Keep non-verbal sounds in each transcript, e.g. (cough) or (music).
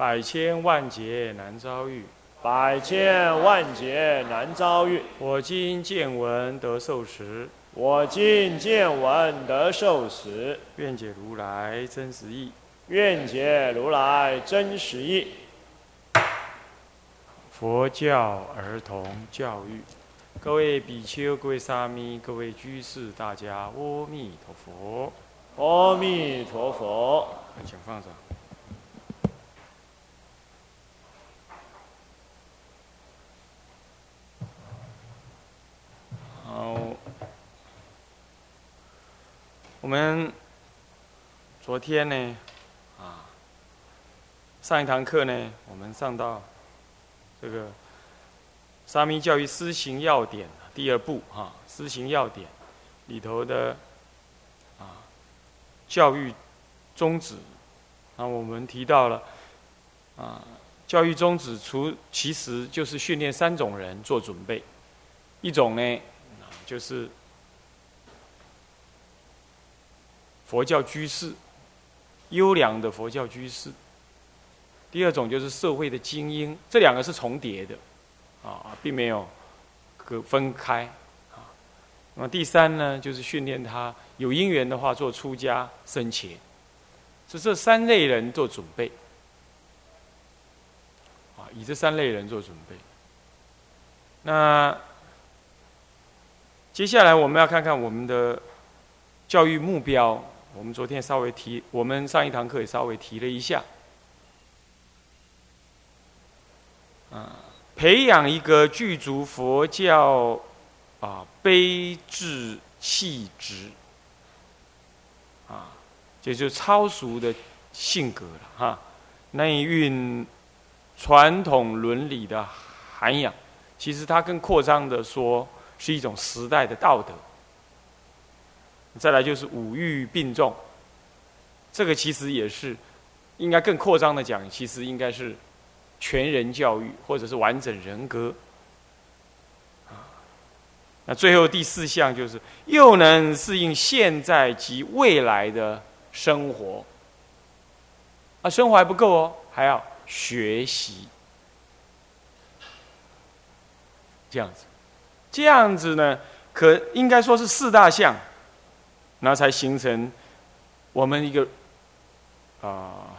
百千万劫难遭遇，百千万劫难遭遇。我今见闻得受持，我今见闻得受持。愿解如来真实义，愿解如来真实义。佛教儿童教育，各位比丘、各位沙弥、各位居士，大家阿弥陀佛。阿弥陀佛，请放上。们昨天呢，啊，上一堂课呢，我们上到这个《沙弥教育施行要点》第二部哈，《施行要点》里头的啊。教育宗旨，啊，我们提到了，啊，教育宗旨除其实就是训练三种人做准备，一种呢，就是佛教居士，优良的佛教居士；第二种就是社会的精英，这两个是重叠的，啊，并没有可分开。啊那么第三呢，就是训练他有因缘的话做出家生前，是这三类人做准备，啊，以这三类人做准备。那接下来我们要看看我们的教育目标。我们昨天稍微提，我们上一堂课也稍微提了一下，啊，培养一个具足佛教。啊，悲智气质，啊，这就是超俗的性格了哈。内蕴传统伦理的涵养，其实它更扩张的说是一种时代的道德。再来就是五欲并重，这个其实也是应该更扩张的讲，其实应该是全人教育或者是完整人格。那最后第四项就是又能适应现在及未来的生活，啊，生活还不够哦，还要学习，这样子，这样子呢，可应该说是四大项，然后才形成我们一个啊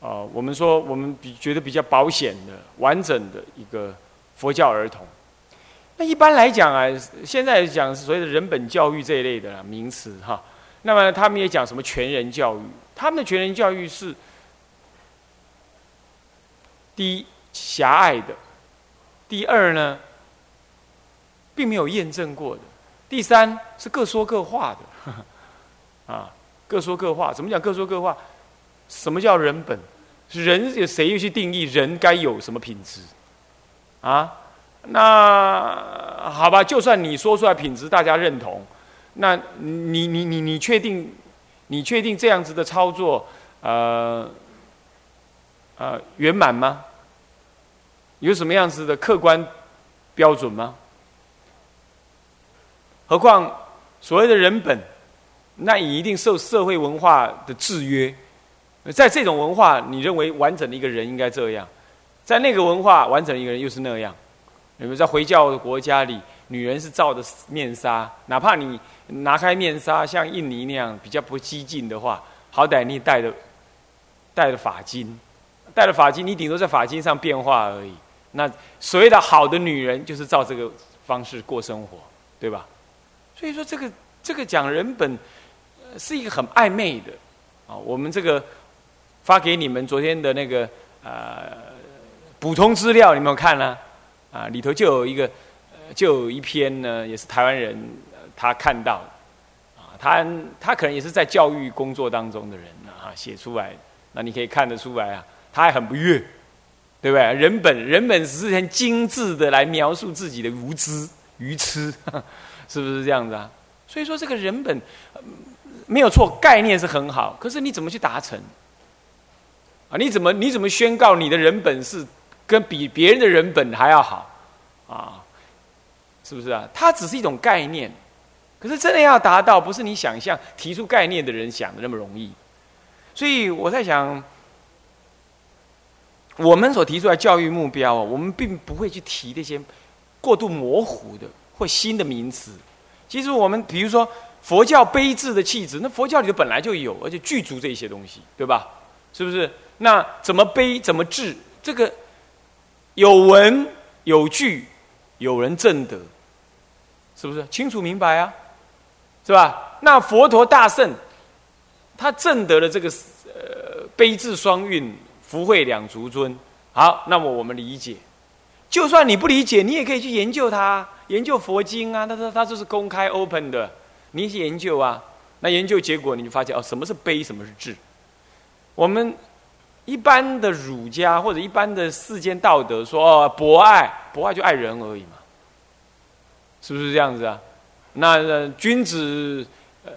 啊，我们说我们比觉得比较保险的、完整的一个佛教儿童。那一般来讲啊，现在讲所谓的人本教育这一类的名词哈，那么他们也讲什么全人教育？他们的全人教育是第一狭隘的，第二呢，并没有验证过的，第三是各说各话的，(laughs) 啊，各说各话。怎么讲各说各话？什么叫人本？人有谁去定义人该有什么品质？啊？那好吧，就算你说出来品质大家认同，那你你你你确定，你确定这样子的操作，呃呃圆满吗？有什么样子的客观标准吗？何况所谓的人本，那你一定受社会文化的制约，在这种文化，你认为完整的一个人应该这样，在那个文化，完整的一个人又是那样。你们在回教的国家里，女人是罩着面纱，哪怕你拿开面纱，像印尼那样比较不激进的话，好歹你戴着戴着发巾，戴着发巾，你顶多在发巾上变化而已。那所谓的好的女人，就是照这个方式过生活，对吧？所以说，这个这个讲人本是一个很暧昧的啊。我们这个发给你们昨天的那个呃补充资料，你们有看呢？啊，里头就有一个，就有一篇呢，也是台湾人他看到，啊，他他可能也是在教育工作当中的人啊，写出来，那你可以看得出来啊，他还很不悦，对不对？人本人本是很精致的来描述自己的无知愚痴，(laughs) 是不是这样子啊？所以说这个人本没有错，概念是很好，可是你怎么去达成？啊，你怎么你怎么宣告你的人本是跟比别人的人本还要好啊？是不是啊？它只是一种概念，可是真的要达到，不是你想象提出概念的人想的那么容易。所以我在想，我们所提出来教育目标啊，我们并不会去提那些过度模糊的或新的名词。其实我们比如说佛教悲智的气质，那佛教里头本来就有，而且具足这些东西，对吧？是不是？那怎么悲？怎么智？这个有文有据，有人证得，是不是清楚明白啊？是吧？那佛陀大圣，他证得了这个呃悲智双运，福慧两足尊。好，那么我们理解，就算你不理解，你也可以去研究它。研究佛经啊，他说他就是公开 open 的，你去研究啊，那研究结果你就发现哦，什么是悲，什么是智。我们一般的儒家或者一般的世间道德说哦，博爱，博爱就爱人而已嘛，是不是这样子啊？那君子呃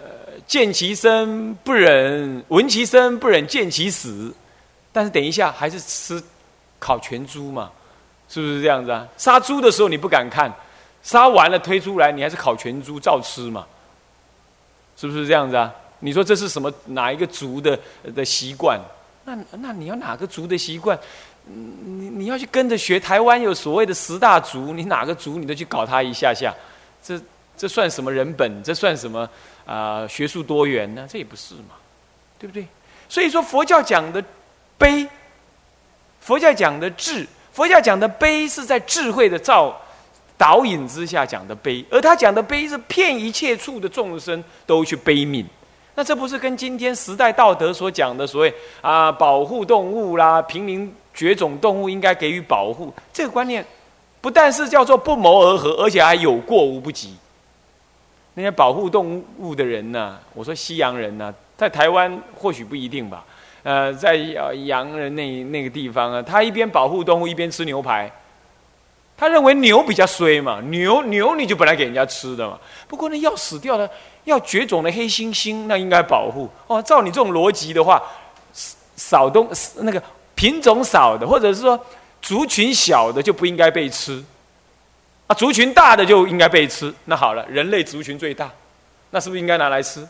见其生不忍，闻其声不忍见其死，但是等一下还是吃烤全猪嘛，是不是这样子啊？杀猪的时候你不敢看。杀完了推出来，你还是烤全猪照吃嘛？是不是这样子啊？你说这是什么哪一个族的的习惯？那那你要哪个族的习惯？你你要去跟着学台湾有所谓的十大族，你哪个族你都去搞他一下下，这这算什么人本？这算什么啊？学术多元呢？这也不是嘛，对不对？所以说佛教讲的悲，佛教讲的智，佛教讲的悲是在智慧的造。导引之下讲的悲，而他讲的悲是骗一切处的众生都去悲悯，那这不是跟今天时代道德所讲的所谓啊保护动物啦、濒临绝种动物应该给予保护这个观念，不但是叫做不谋而合，而且还有过无不及。那些保护动物的人呢？我说西洋人呢，在台湾或许不一定吧。呃，在洋人那那个地方啊，他一边保护动物，一边吃牛排。他认为牛比较衰嘛，牛牛你就本来给人家吃的嘛。不过呢，要死掉的、要绝种的黑猩猩，那应该保护哦。照你这种逻辑的话，少东那个品种少的，或者是说族群小的就不应该被吃啊，族群大的就应该被吃。那好了，人类族群最大，那是不是应该拿来吃？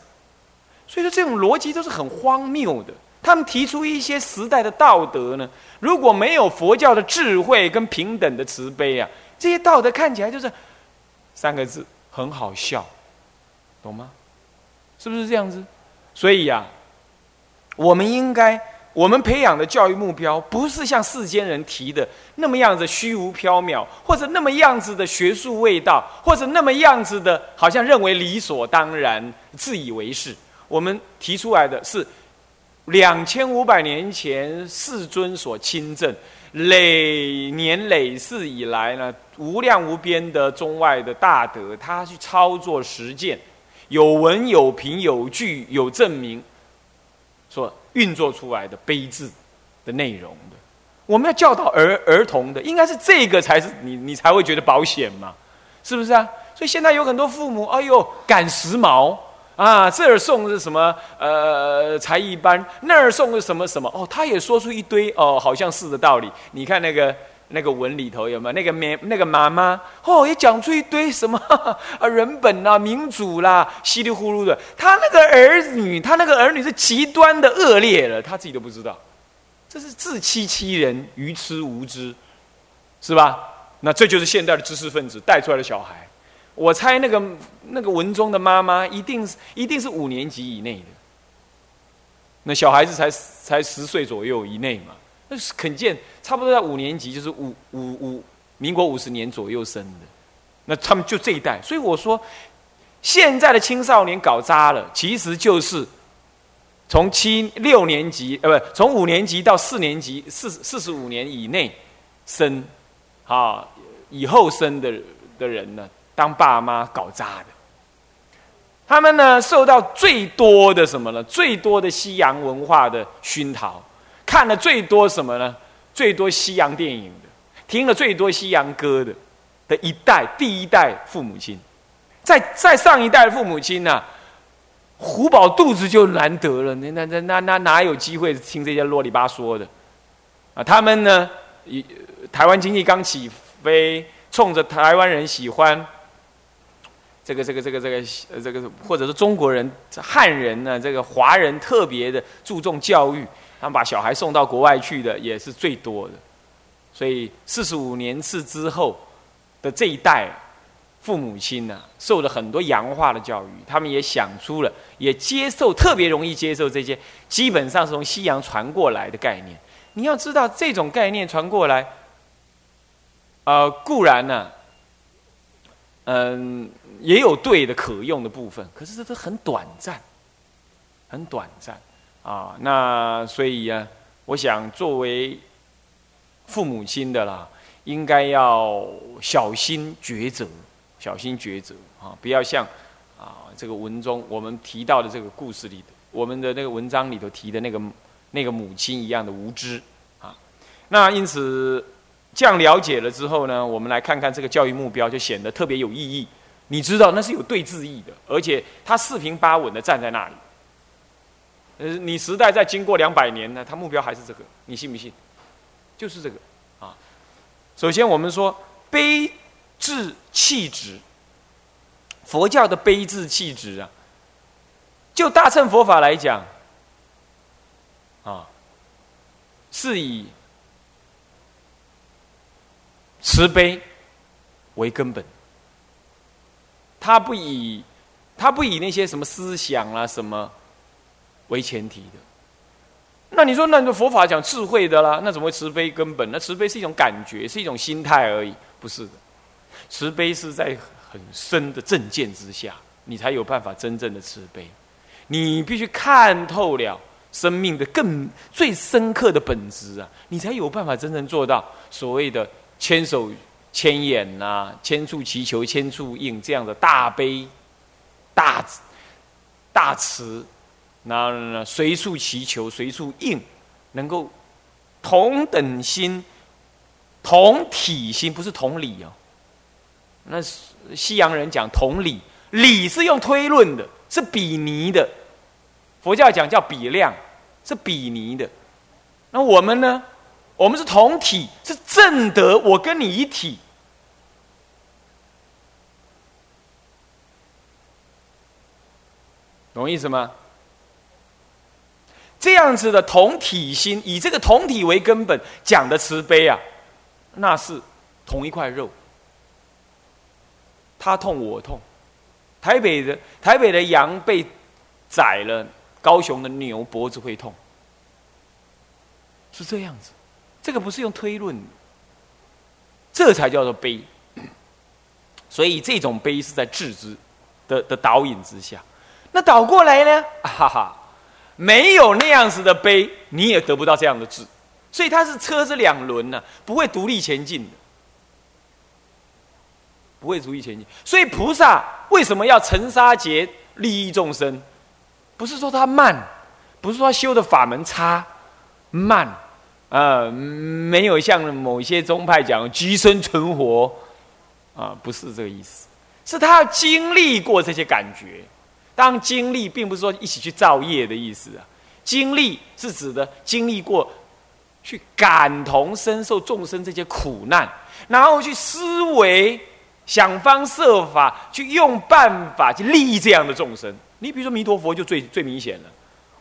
所以说这种逻辑都是很荒谬的。他们提出一些时代的道德呢？如果没有佛教的智慧跟平等的慈悲啊，这些道德看起来就是三个字，很好笑，懂吗？是不是这样子？所以呀，我们应该，我们培养的教育目标，不是像世间人提的那么样子虚无缥缈，或者那么样子的学术味道，或者那么样子的，好像认为理所当然、自以为是。我们提出来的是。两千五百年前，世尊所亲证，累年累世以来呢，无量无边的中外的大德，他去操作实践，有文有凭有据有证明，所运作出来的悲字的内容的。我们要教导儿儿童的，应该是这个才是你你才会觉得保险嘛，是不是啊？所以现在有很多父母，哎呦，赶时髦。啊，这儿送是什么？呃，才艺班，那儿送是什么什么？哦，他也说出一堆哦，好像是的道理。你看那个那个文里头有没有那个妈那个妈妈？哦，也讲出一堆什么 (laughs) 啊人本啊民主啦，稀里糊涂的。他那个儿女，他那个儿女是极端的恶劣了，他自己都不知道。这是自欺欺人、愚痴无知，是吧？那这就是现代的知识分子带出来的小孩。我猜那个那个文中的妈妈一定是一定是五年级以内的，那小孩子才才十岁左右以内嘛，那是肯见差不多在五年级就是五五五民国五十年左右生的，那他们就这一代，所以我说现在的青少年搞渣了，其实就是从七六年级呃不从五年级到四年级四四十五年以内生啊以后生的的人呢。当爸妈搞砸的，他们呢受到最多的什么呢？最多的西洋文化的熏陶，看了最多什么呢？最多西洋电影的，听了最多西洋歌的的一代第一代父母亲，在在上一代父母亲呢，胡饱肚子就难得了，那那那那那哪有机会听这些啰里吧嗦的？啊，他们呢，台湾经济刚起飞，冲着台湾人喜欢。这个这个这个这个呃这个，或者是中国人汉人呢，这个华人特别的注重教育，他们把小孩送到国外去的也是最多的。所以四十五年次之后的这一代父母亲呢，受了很多洋化的教育，他们也想出了，也接受特别容易接受这些，基本上是从西洋传过来的概念。你要知道，这种概念传过来，呃，固然呢。嗯，也有对的可用的部分，可是这都很短暂，很短暂啊。那所以啊，我想作为父母亲的啦，应该要小心抉择，小心抉择啊，不要像啊这个文中我们提到的这个故事里的，我们的那个文章里头提的那个那个母亲一样的无知啊。那因此。这样了解了之后呢，我们来看看这个教育目标就显得特别有意义。你知道那是有对字义的，而且他四平八稳的站在那里。呃，你时代再经过两百年呢，他目标还是这个，你信不信？就是这个啊。首先我们说悲智气质，佛教的悲智气质啊，就大乘佛法来讲啊，是以。慈悲为根本，他不以他不以那些什么思想啊什么为前提的。那你说，那你佛法讲智慧的啦，那怎么会慈悲根本？那慈悲是一种感觉，是一种心态而已，不是的。慈悲是在很深的正见之下，你才有办法真正的慈悲。你必须看透了生命的更最深刻的本质啊，你才有办法真正做到所谓的。千手千眼呐，千处祈求千处应，这样的大悲、大大慈，那随处祈求随处应，能够同等心、同体心，不是同理哦。那西洋人讲同理，理是用推论的，是比拟的。佛教讲叫比量，是比拟的。那我们呢？我们是同体，是正德，我跟你一体，懂意思吗？这样子的同体心，以这个同体为根本讲的慈悲啊，那是同一块肉，他痛我痛，台北的台北的羊被宰了，高雄的牛脖子会痛，是这样子。这个不是用推论，这才叫做悲。所以这种悲是在智之的的导引之下。那倒过来呢？哈哈，没有那样子的碑，你也得不到这样的智。所以它是车子两轮呢，不会独立前进的，不会独立前进。所以菩萨为什么要成沙劫利益众生？不是说他慢，不是说修的法门差慢。啊，没有像某些宗派讲居生存活，啊，不是这个意思，是他要经历过这些感觉。当经历，并不是说一起去造业的意思啊，经历是指的经历过，去感同身受众生这些苦难，然后去思维，想方设法去用办法去利益这样的众生。你比如说弥陀佛就最最明显了。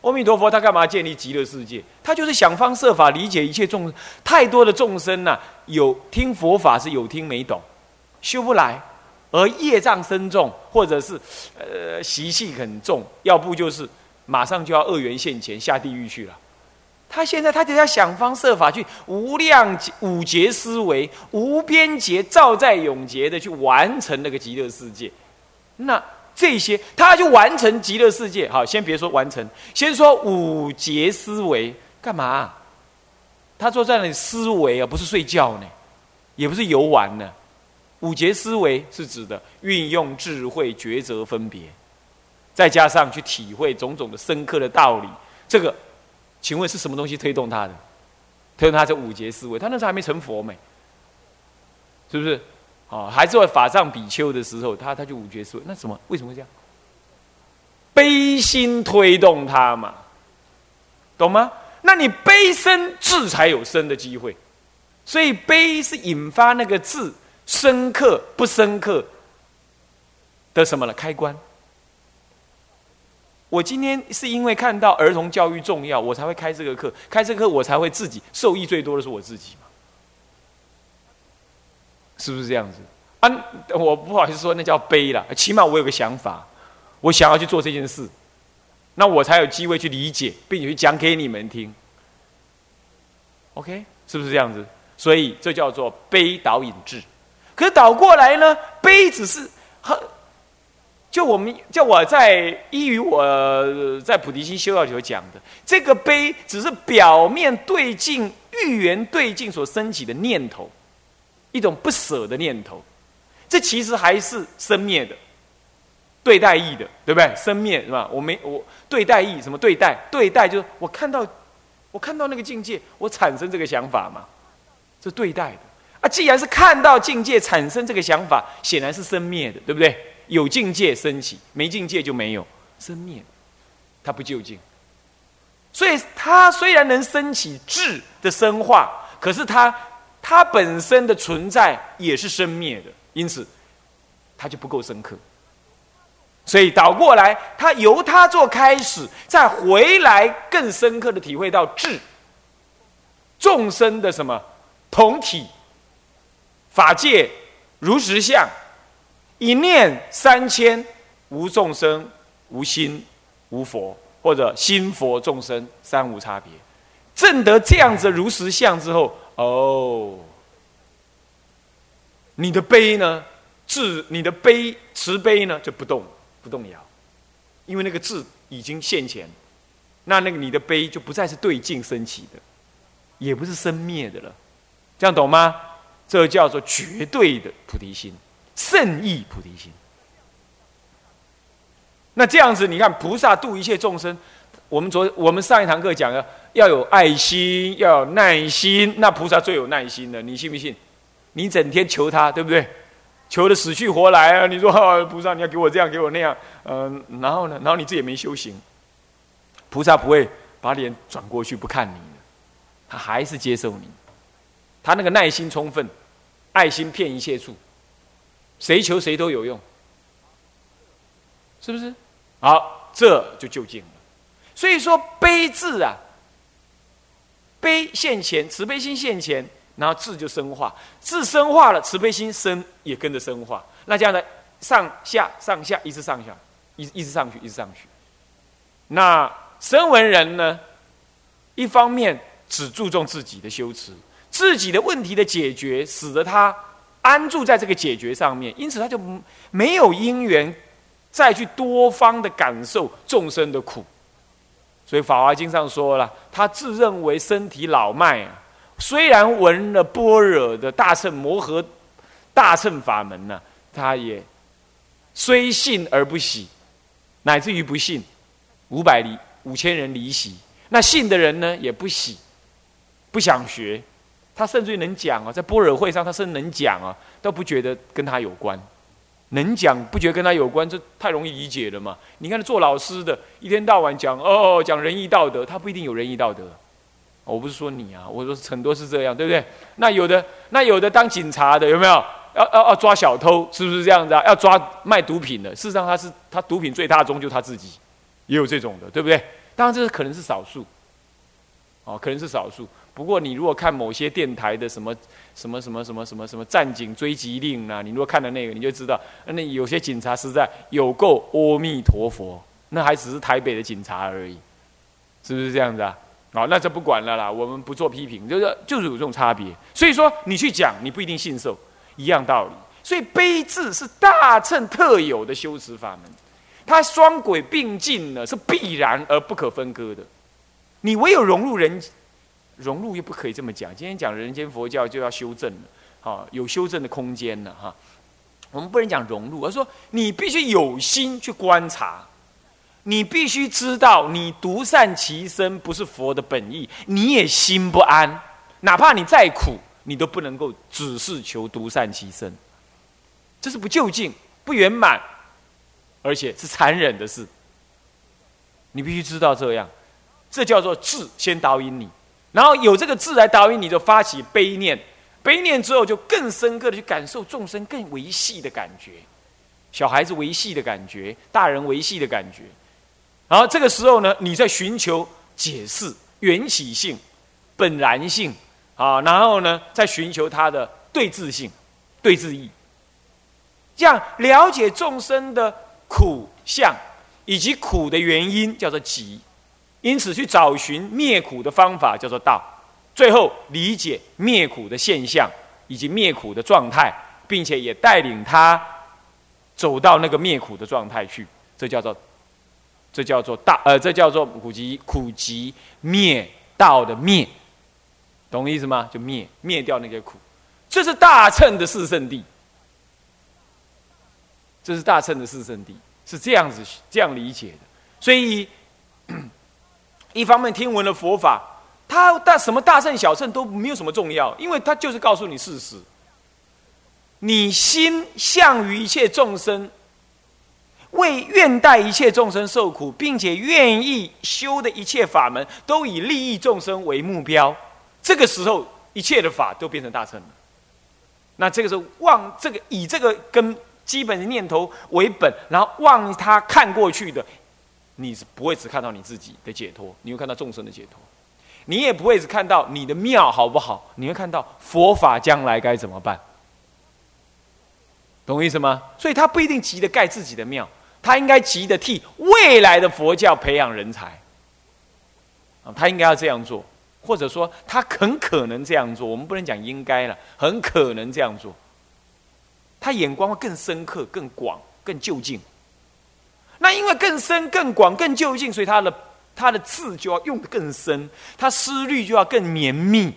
阿弥陀佛，他干嘛建立极乐世界？他就是想方设法理解一切众太多的众生呐，有听佛法是有听没懂，修不来，而业障深重，或者是呃习气很重，要不就是马上就要恶缘现前下地狱去了。他现在他就要想方设法去无量五劫思维、无边劫照在永劫的去完成那个极乐世界。那。这些，他就完成极乐世界。好，先别说完成，先说五劫思维干嘛？他坐在那里思维啊，不是睡觉呢，也不是游玩呢。五劫思维是指的运用智慧抉择分别，再加上去体会种种的深刻的道理。这个请问是什么东西推动他的？推动他这五劫思维，他那时候还没成佛没，是不是？哦，还做法藏比丘的时候，他他就五劫思维，那什么？为什么会这样？悲心推动他嘛，懂吗？那你悲生智才有生的机会，所以悲是引发那个智深刻不深刻的什么了开关。我今天是因为看到儿童教育重要，我才会开这个课。开这个课，我才会自己受益最多的是我自己嘛，是不是这样子？啊，我不好意思说那叫悲了，起码我有个想法，我想要去做这件事，那我才有机会去理解，并且去讲给你们听。OK，是不是这样子？所以这叫做悲导引智。可倒过来呢，悲只是很。就我们，就我在依于我在菩提心修道所讲的，这个悲只是表面对境、欲缘对境所升起的念头，一种不舍的念头。这其实还是生灭的，对待意的，对不对？生灭是吧？我没我对待意什么对待？对待就是我看到我看到那个境界，我产生这个想法嘛，这对待的啊。既然是看到境界产生这个想法，显然是生灭的，对不对？有境界升起，没境界就没有生灭，它不究竟。所以它虽然能升起质的生化，可是它它本身的存在也是生灭的，因此它就不够深刻。所以倒过来，它由它做开始，再回来更深刻的体会到质众生的什么同体法界如实相。一念三千，无众生，无心，无佛，或者心佛众生三无差别。证得这样子如实相之后，哦，你的悲呢？智，你的悲慈悲呢就不动不动摇，因为那个智已经现前，那那个你的悲就不再是对境升起的，也不是生灭的了。这样懂吗？这叫做绝对的菩提心。圣意菩提心，那这样子，你看菩萨度一切众生，我们昨我们上一堂课讲的要有爱心，要有耐心，那菩萨最有耐心了，你信不信？你整天求他，对不对？求的死去活来啊！你说菩萨，你要给我这样，给我那样，嗯，然后呢？然后你自己也没修行，菩萨不会把脸转过去不看你他还是接受你，他那个耐心充分，爱心骗一切处。谁求谁都有用，是不是？好，这就就近了。所以说悲智啊，悲现前，慈悲心现前，然后智就生化，智生化了，慈悲心生也跟着生化。那这样的上下上下一直上下，一一直上去，一直上去。那声闻人呢，一方面只注重自己的修持，自己的问题的解决，使得他。安住在这个解决上面，因此他就没有因缘再去多方的感受众生的苦。所以《法华经》上说了，他自认为身体老迈啊，虽然闻了般若的大乘摩诃大乘法门呢，他也虽信而不喜，乃至于不信，五百里五千人离席。那信的人呢，也不喜，不想学。他甚至于能讲啊，在般若会上，他甚至能讲啊，都不觉得跟他有关。能讲不觉得跟他有关，这太容易理解了嘛？你看做老师的，一天到晚讲哦，讲仁义道德，他不一定有仁义道德。我不是说你啊，我说很多是这样，对不对？那有的，那有的当警察的有没有？要要要抓小偷，是不是这样子啊？要抓卖毒品的，事实上他是他毒品最大宗就他自己，也有这种的，对不对？当然这是可能是少数，哦，可能是少数。不过，你如果看某些电台的什么什么什么什么什么什么战警追击令啊，你如果看了那个，你就知道，那有些警察实在有够阿弥陀佛，那还只是台北的警察而已，是不是这样子啊？好，那就不管了啦，我们不做批评，就是就是有这种差别。所以说，你去讲，你不一定信受，一样道理。所以悲智是大乘特有的修持法门，它双轨并进呢，是必然而不可分割的。你唯有融入人。融入又不可以这么讲。今天讲人间佛教就要修正了，好有修正的空间了哈。我们不能讲融入，而说你必须有心去观察，你必须知道，你独善其身不是佛的本意，你也心不安。哪怕你再苦，你都不能够只是求独善其身，这是不究竟、不圆满，而且是残忍的事。你必须知道这样，这叫做智先导引你，然后有这个字来导引你，就发起悲念，悲念之后就更深刻的去感受众生更维系的感觉，小孩子维系的感觉，大人维系的感觉。然后这个时候呢，你在寻求解释缘起性、本然性啊，然后呢，再寻求它的对治性、对治义，这样了解众生的苦相以及苦的原因，叫做集。因此去找寻灭苦的方法，叫做道。最后理解灭苦的现象以及灭苦的状态，并且也带领他走到那个灭苦的状态去，这叫做。这叫做大，呃，这叫做苦集苦集灭道的灭，懂意思吗？就灭灭掉那个苦，这是大乘的四圣地，这是大乘的四圣地，是这样子这样理解的。所以，一方面听闻了佛法，他大什么大乘小乘都没有什么重要，因为他就是告诉你事实，你心向于一切众生。为愿待一切众生受苦，并且愿意修的一切法门，都以利益众生为目标。这个时候，一切的法都变成大乘了。那这个时候，望这个以这个跟基本的念头为本，然后望他看过去的，你是不会只看到你自己的解脱，你会看到众生的解脱。你也不会只看到你的庙好不好，你会看到佛法将来该怎么办。懂我意思吗？所以他不一定急着盖自己的庙。他应该急着替未来的佛教培养人才，啊，他应该要这样做，或者说他很可能这样做。我们不能讲应该了，很可能这样做。他眼光会更深刻、更广、更就近。因为更深、更广、更就近，所以他的他的字就要用的更深，他思虑就要更绵密。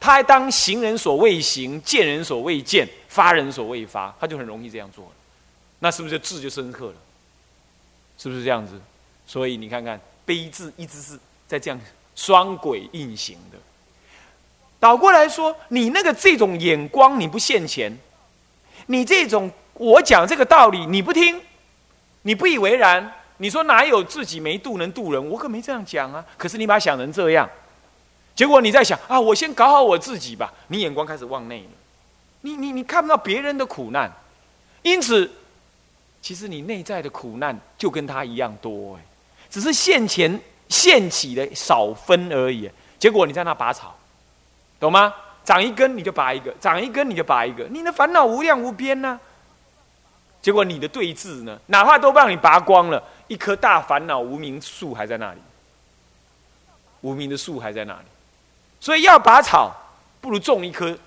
他还当行人所未行，见人所未见，发人所未发，他就很容易这样做了那是不是字就深刻了？是不是这样子？所以你看看，悲字一直是在这样双轨运行的。倒过来说，你那个这种眼光你不现前，你这种我讲这个道理你不听，你不以为然。你说哪有自己没度能度人？我可没这样讲啊。可是你把它想成这样，结果你在想啊，我先搞好我自己吧。你眼光开始往内了，你你你看不到别人的苦难，因此。其实你内在的苦难就跟他一样多哎，只是现前现起的少分而已。结果你在那拔草，懂吗？长一根你就拔一个，长一根你就拔一个，你的烦恼无量无边呐。结果你的对峙呢，哪怕都让你拔光了，一棵大烦恼无名树还在那里，无名的树还在那里。所以要拔草，不如种一棵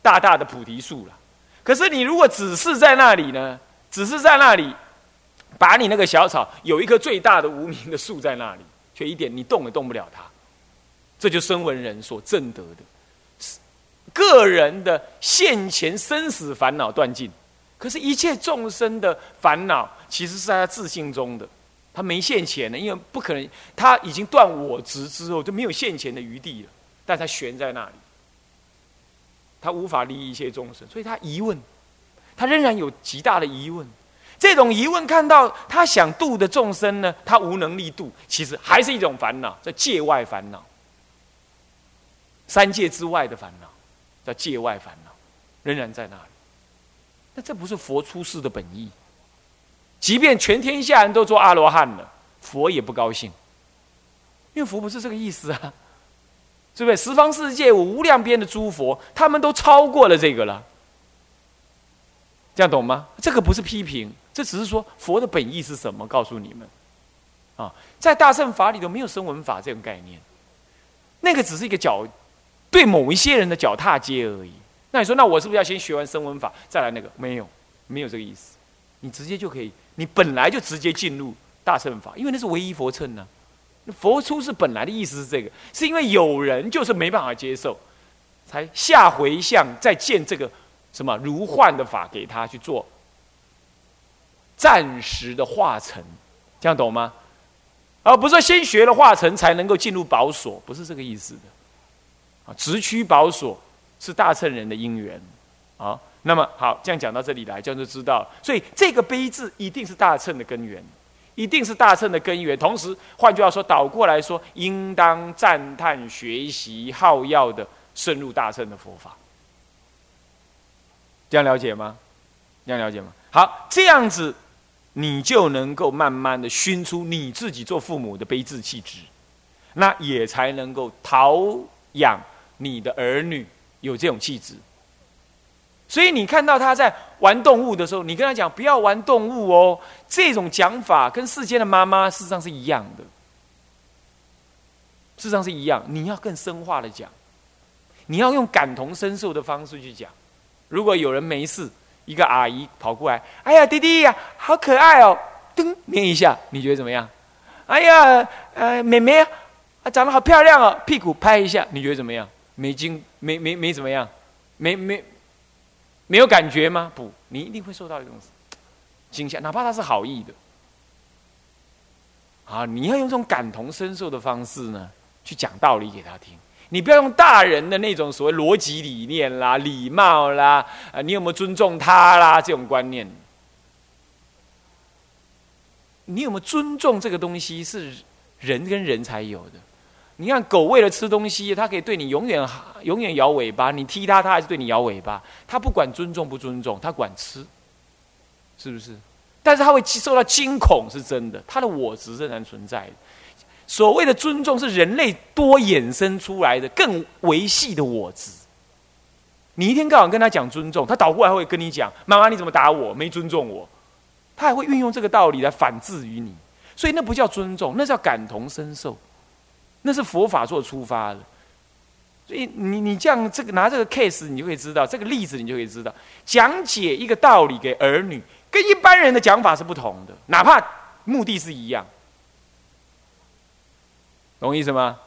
大大的菩提树了。可是你如果只是在那里呢？只是在那里，把你那个小草有一棵最大的无名的树在那里，却一点你动也动不了它。这就生闻人所证得的，个人的现前生死烦恼断尽。可是，一切众生的烦恼，其实是在他自信中的，他没现前的，因为不可能，他已经断我执之后就没有现前的余地了。但他悬在那里，他无法利益一切众生，所以他疑问。他仍然有极大的疑问，这种疑问看到他想度的众生呢，他无能力度，其实还是一种烦恼，叫界外烦恼，三界之外的烦恼，叫界外烦恼，仍然在那里。那这不是佛出世的本意。即便全天下人都做阿罗汉了，佛也不高兴，因为佛不是这个意思啊，对不对？十方世界无量边的诸佛，他们都超过了这个了。这样懂吗？这个不是批评，这只是说佛的本意是什么？告诉你们，啊，在大乘法里头没有声闻法这种概念，那个只是一个脚，对某一些人的脚踏阶而已。那你说，那我是不是要先学完声闻法再来那个？没有，没有这个意思。你直接就可以，你本来就直接进入大乘法，因为那是唯一佛乘呢。佛出世本来的意思是这个，是因为有人就是没办法接受，才下回向再建这个。什么如幻的法给他去做暂时的化成，这样懂吗？而不是说先学了化成才能够进入宝所，不是这个意思的。啊，直趋宝所是大乘人的因缘。啊，那么好，这样讲到这里来，这样就知道。所以这个悲字一定是大乘的根源，一定是大乘的根源。同时，换句话说，倒过来说，应当赞叹学习好要的深入大乘的佛法。这样了解吗？这样了解吗？好，这样子，你就能够慢慢的熏出你自己做父母的悲智气质，那也才能够陶养你的儿女有这种气质。所以你看到他在玩动物的时候，你跟他讲不要玩动物哦，这种讲法跟世间的妈妈事实上是一样的，事实上是一样。你要更深化的讲，你要用感同身受的方式去讲。如果有人没事，一个阿姨跑过来，哎呀，弟弟呀，好可爱哦，噔，捏一下，你觉得怎么样？哎呀，呃，妹妹啊，长得好漂亮哦，屁股拍一下，你觉得怎么样？没惊，没没没怎么样，没没。没有感觉吗？不，你一定会受到一种惊吓，哪怕他是好意的。啊，你要用这种感同身受的方式呢，去讲道理给他听。你不要用大人的那种所谓逻辑理念啦、礼貌啦，啊，你有没有尊重他啦这种观念？你有没有尊重这个东西？是人跟人才有的。你看狗为了吃东西，它可以对你永远永远摇尾巴，你踢它，它还是对你摇尾巴。它不管尊重不尊重，它管吃，是不是？但是它会受到惊恐，是真的。它的我执仍然存在。所谓的尊重，是人类多衍生出来的更维系的我执。你一天到晚跟他讲尊重，他倒过来会跟你讲：“妈妈，你怎么打我？没尊重我。”他还会运用这个道理来反制于你。所以那不叫尊重，那叫感同身受。那是佛法做出发的，所以你你这样这个拿这个 case，你就可以知道这个例子，你就可以知道讲解一个道理给儿女，跟一般人的讲法是不同的，哪怕目的是一样，懂意思吗？